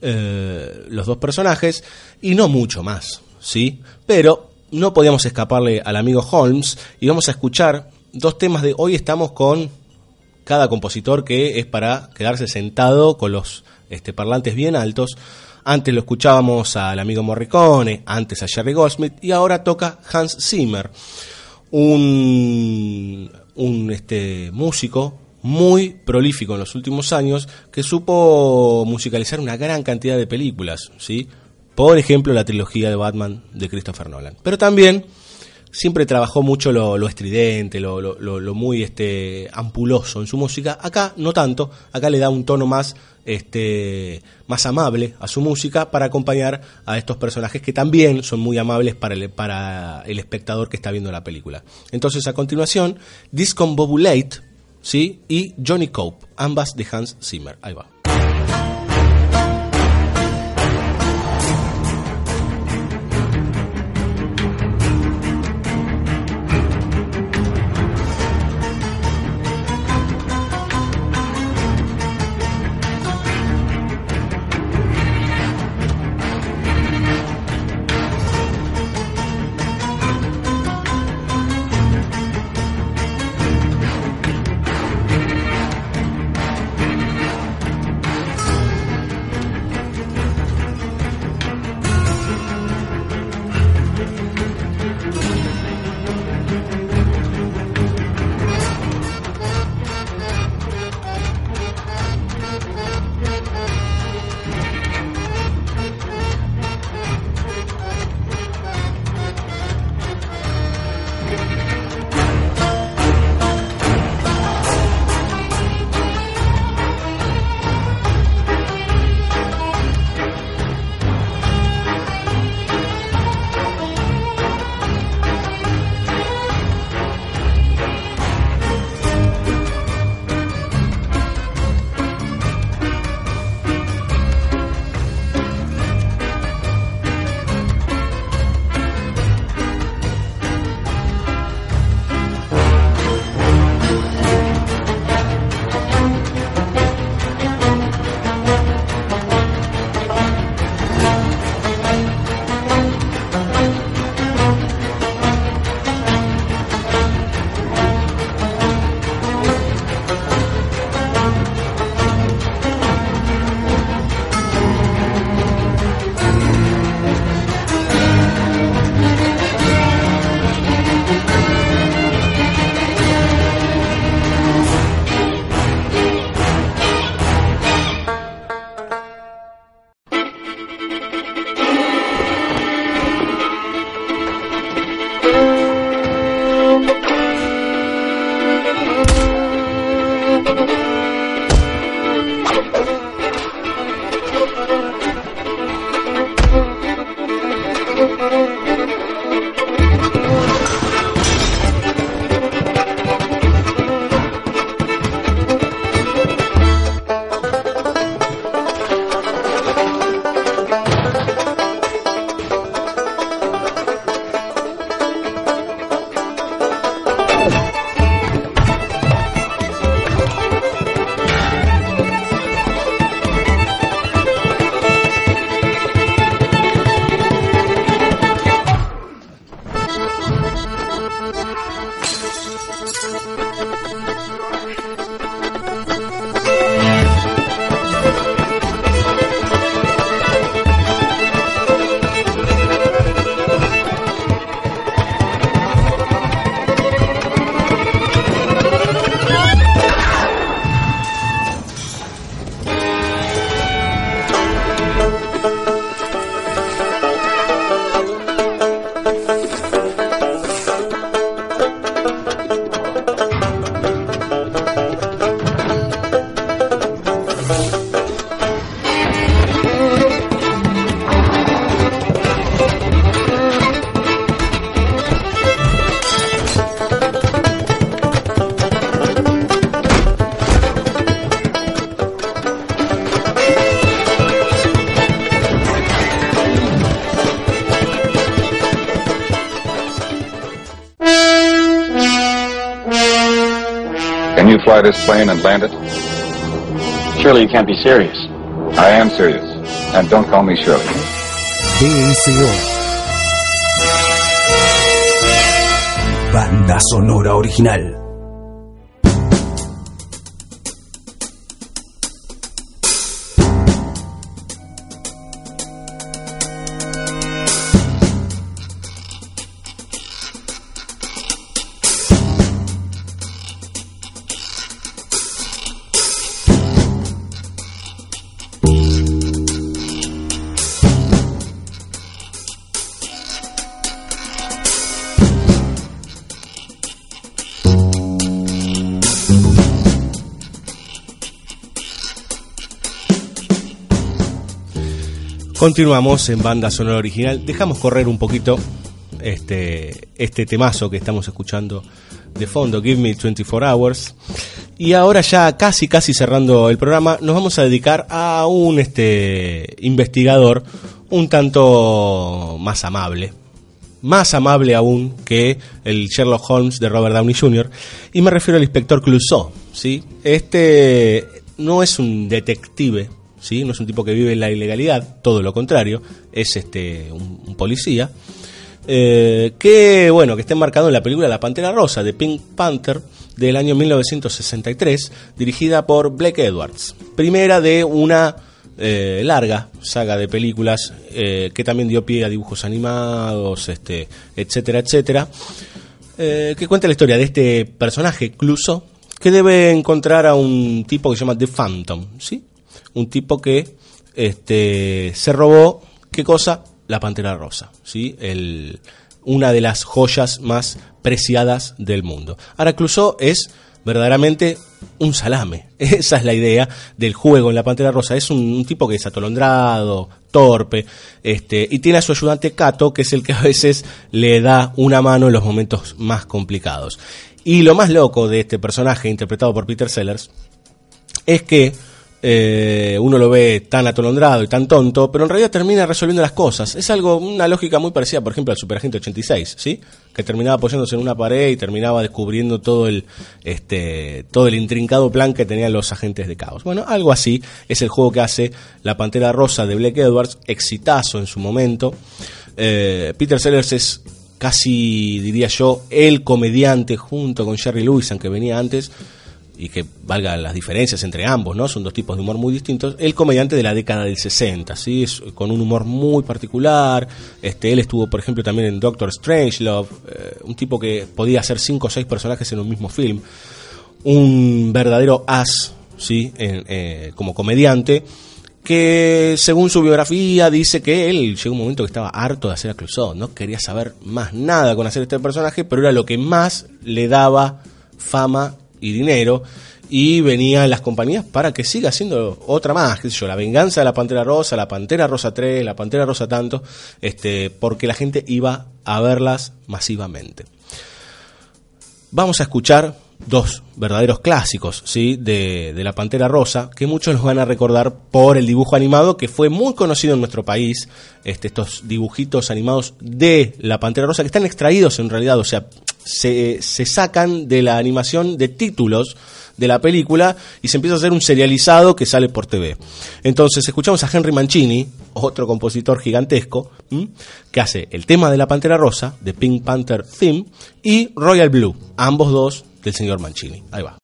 Eh, los dos personajes y no mucho más, ¿sí? Pero no podíamos escaparle al amigo Holmes y vamos a escuchar dos temas de hoy estamos con cada compositor que es para quedarse sentado con los este, parlantes bien altos. Antes lo escuchábamos al amigo Morricone, antes a Jerry Goldsmith y ahora toca Hans Zimmer, un, un este, músico muy prolífico en los últimos años que supo musicalizar una gran cantidad de películas, ¿sí? Por ejemplo, la trilogía de Batman de Christopher Nolan. Pero también siempre trabajó mucho lo, estridente, lo, lo- lo- lo muy este, ampuloso en su música. Acá no tanto, acá le da un tono más, este, más amable a su música para acompañar a estos personajes que también son muy amables para el, para el espectador que está viendo la película. Entonces, a continuación, Discombobulate, ¿sí? Y Johnny Cope, ambas de Hans Zimmer. Ahí va. Fly this plane and land it? Surely you can't be serious. I am serious. And don't call me Shirley. BSO. Banda sonora original. Continuamos en banda sonora original. Dejamos correr un poquito este, este temazo que estamos escuchando de fondo, Give Me 24 Hours. Y ahora ya casi, casi cerrando el programa, nos vamos a dedicar a un este, investigador un tanto más amable. Más amable aún que el Sherlock Holmes de Robert Downey Jr. Y me refiero al inspector Clouseau. ¿sí? Este no es un detective, ¿sí? no es un tipo que vive en la ilegalidad, todo lo contrario, es este, un, policía. eh, que bueno, que está enmarcado en la película La Pantera Rosa de Pink Panther del año 1963, dirigida por Blake Edwards. Primera de una eh, larga saga de películas eh, que también dio pie a dibujos animados, este, etcétera, etcétera, que cuenta la historia de este personaje, Cluso, que debe encontrar a un tipo que se llama The Phantom, ¿sí? Un tipo que este, se robó, ¿qué cosa? La Pantera Rosa, ¿sí? El, una de las joyas más preciadas del mundo. Ahora, Clouseau es verdaderamente un salame. (laughs) Esa es la idea del juego en la Pantera Rosa. Es un, un tipo que es atolondrado, torpe, este, y tiene a su ayudante Cato, que es el que a veces le da una mano en los momentos más complicados. Y lo más loco de este personaje, interpretado por Peter Sellers, es que eh, uno lo ve tan atolondrado y tan tonto, pero en realidad termina resolviendo las cosas. Es algo, una lógica muy parecida, por ejemplo, al Superagente 86, ¿sí? Que terminaba apoyándose en una pared y terminaba descubriendo todo el, este, todo el intrincado plan que tenían los agentes de caos. Bueno, algo así es el juego que hace La Pantera Rosa de Blake Edwards, exitazo en su momento. Eh, Peter Sellers es casi, diría yo, el comediante junto con Jerry Lewis, aunque venía antes, y que valga las diferencias entre ambos, ¿no? Son dos tipos de humor muy distintos. El comediante de la década del 60, ¿sí? Con un humor muy particular. Este, él estuvo, por ejemplo, también en Doctor Strangelove, eh, un tipo que podía hacer cinco o seis personajes en un mismo film. Un verdadero as, ¿sí? Eh, como comediante que según su biografía dice que él llegó un momento que estaba harto de hacer a Clouseau, no quería saber más nada con hacer este personaje, pero era lo que más le daba fama y dinero y venía en las compañías para que siga haciendo otra más, yo, la venganza de la Pantera Rosa, la Pantera Rosa 3, la Pantera Rosa tanto, este, porque la gente iba a verlas masivamente. Vamos a escuchar dos verdaderos clásicos ¿sí? de, de la Pantera Rosa, que muchos los van a recordar por el dibujo animado, que fue muy conocido en nuestro país, este, estos dibujitos animados de la Pantera Rosa, que están extraídos en realidad, o sea, se, se sacan de la animación de títulos de la película y se empieza a hacer un serializado que sale por TV. Entonces escuchamos a Henry Mancini, otro compositor gigantesco, que hace el tema de la Pantera Rosa, de Pink Panther Theme, y Royal Blue, ambos dos del señor Mancini. Ahí va.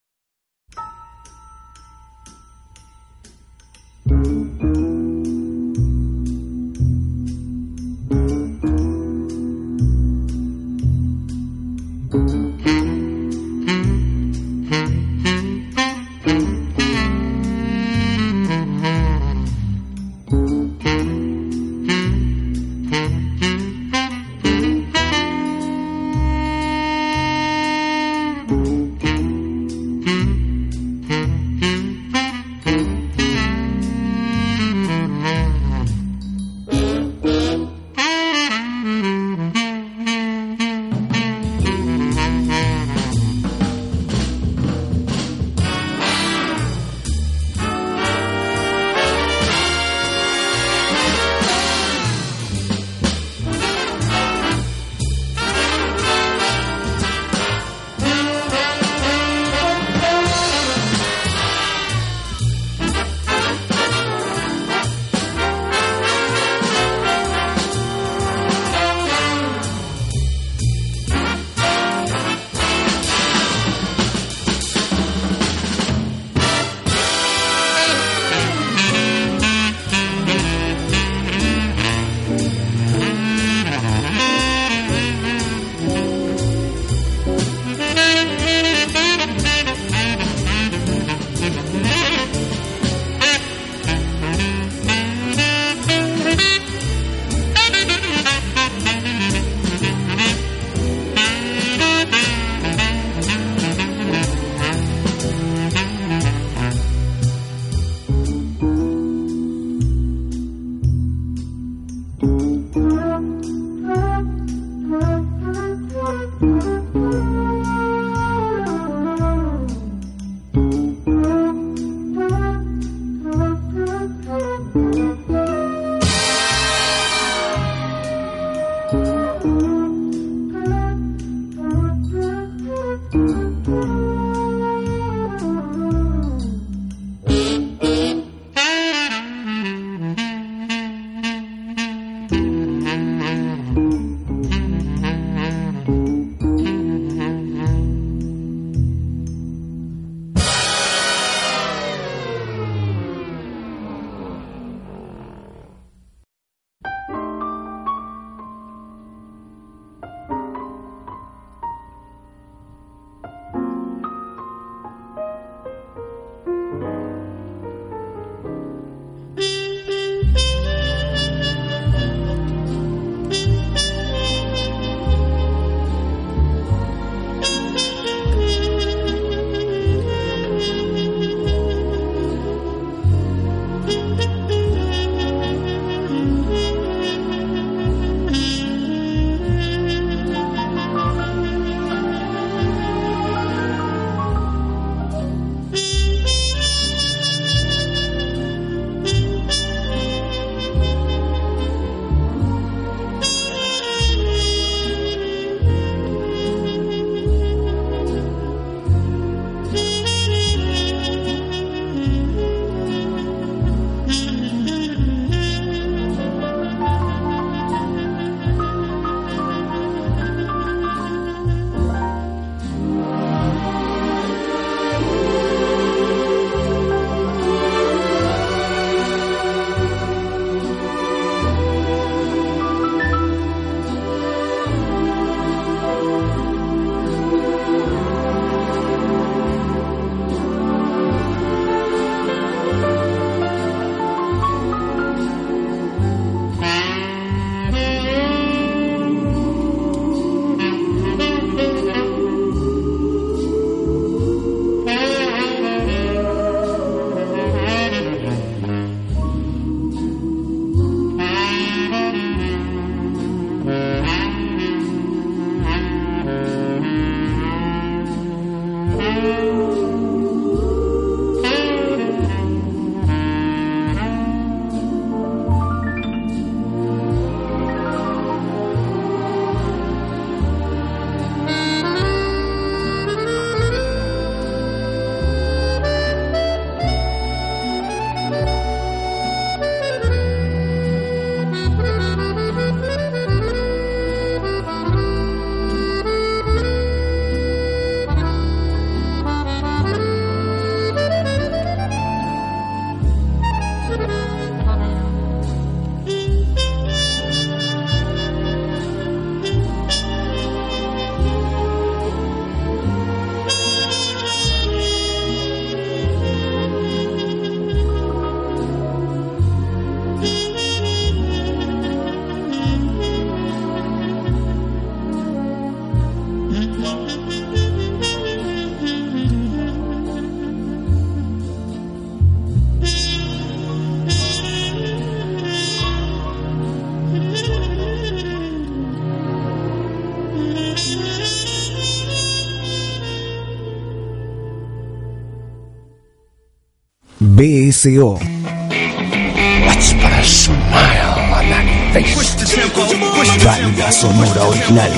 Banda sonora original.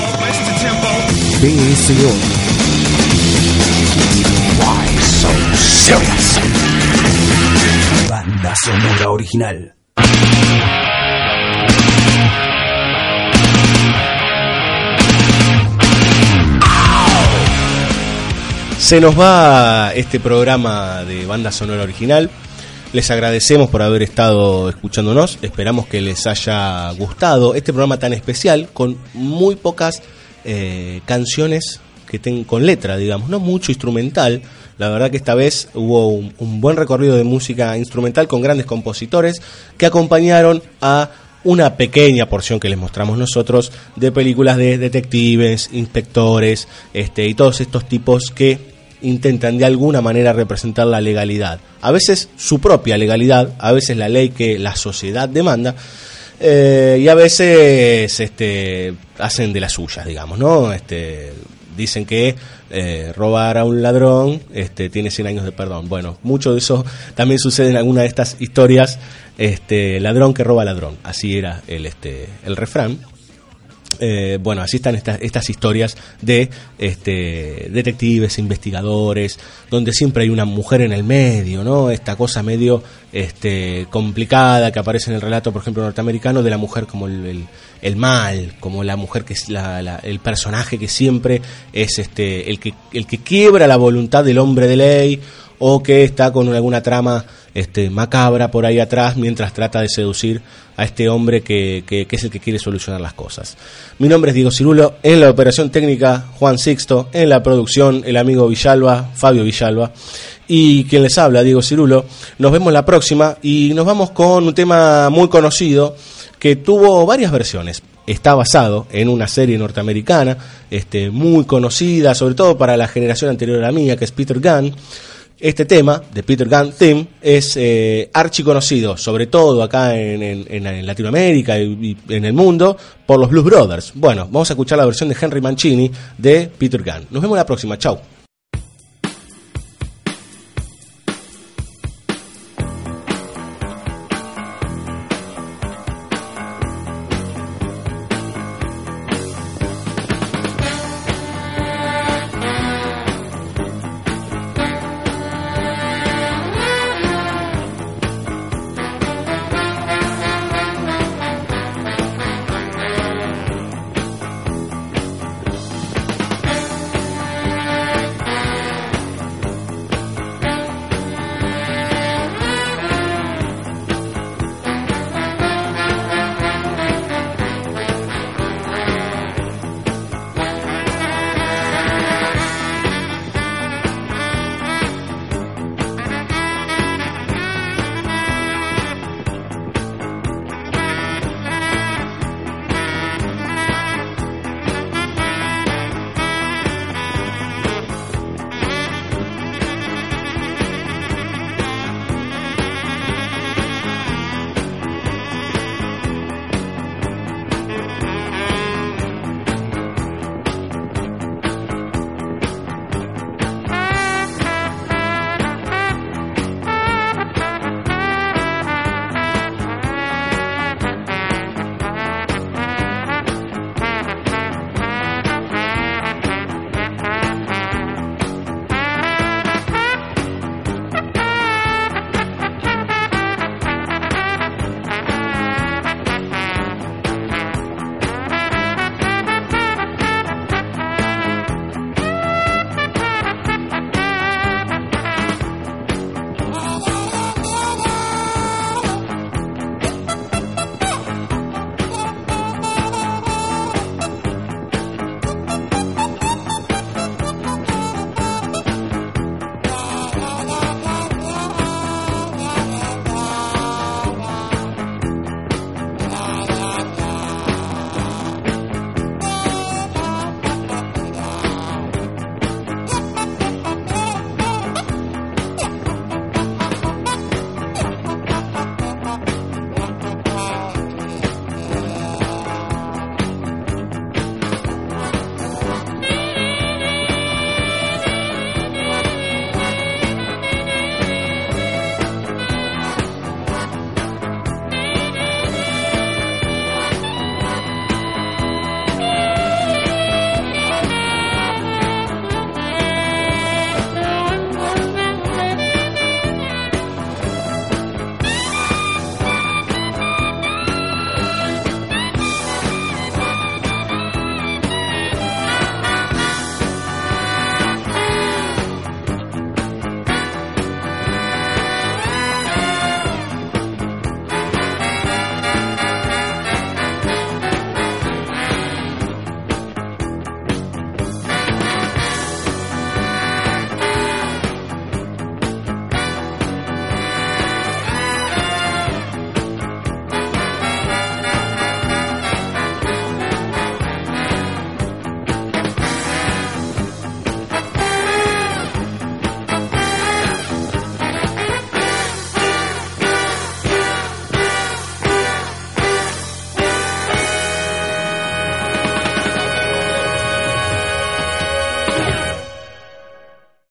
BSO. Banda sonora original. Se nos va este programa de banda sonora original. Les agradecemos por haber estado escuchándonos. Esperamos que les haya gustado este programa tan especial con muy pocas eh, canciones que tengan con letra, digamos, no mucho instrumental. La verdad que esta vez hubo un, un buen recorrido de música instrumental con grandes compositores que acompañaron a una pequeña porción que les mostramos nosotros de películas de detectives, inspectores, este y todos estos tipos que intentan de alguna manera representar la legalidad. A veces su propia legalidad, a veces la ley que la sociedad demanda, eh, y a veces este, hacen de las suyas, digamos, ¿no? Este, dicen que eh, robar a un ladrón este, tiene 100 años de perdón. Bueno, mucho de eso también sucede en alguna de estas historias, este, ladrón que roba ladrón. Así era el, este, el refrán. Eh, bueno, así están estas, estas historias de este, detectives, investigadores, donde siempre hay una mujer en el medio, ¿no? Esta cosa medio este, complicada que aparece en el relato, por ejemplo, norteamericano, de la mujer como el, el- mal, como la mujer que es la, la- el personaje que siempre es este, el, que, el que quiebra la voluntad del hombre de ley o que está con alguna trama este, macabra por ahí atrás mientras trata de seducir a este hombre que, que- que es el que quiere solucionar las cosas. Mi nombre es Diego Cirulo, en la operación técnica Juan Sixto, en la producción el amigo Villalba, Fabio Villalba, y quien les habla, Diego Cirulo. Nos vemos la próxima y nos vamos con un tema muy conocido que tuvo varias versiones. Está basado en una serie norteamericana, este, muy conocida, sobre todo para la generación anterior a la mía, que es Peter Gunn. Este tema, de Peter Gunn Theme, es eh, archiconocido, sobre todo acá en, en- en- Latinoamérica y, y en el mundo, por los Blues Brothers. Bueno, vamos a escuchar la versión de Henry Mancini de Peter Gunn. Nos vemos la próxima, chau.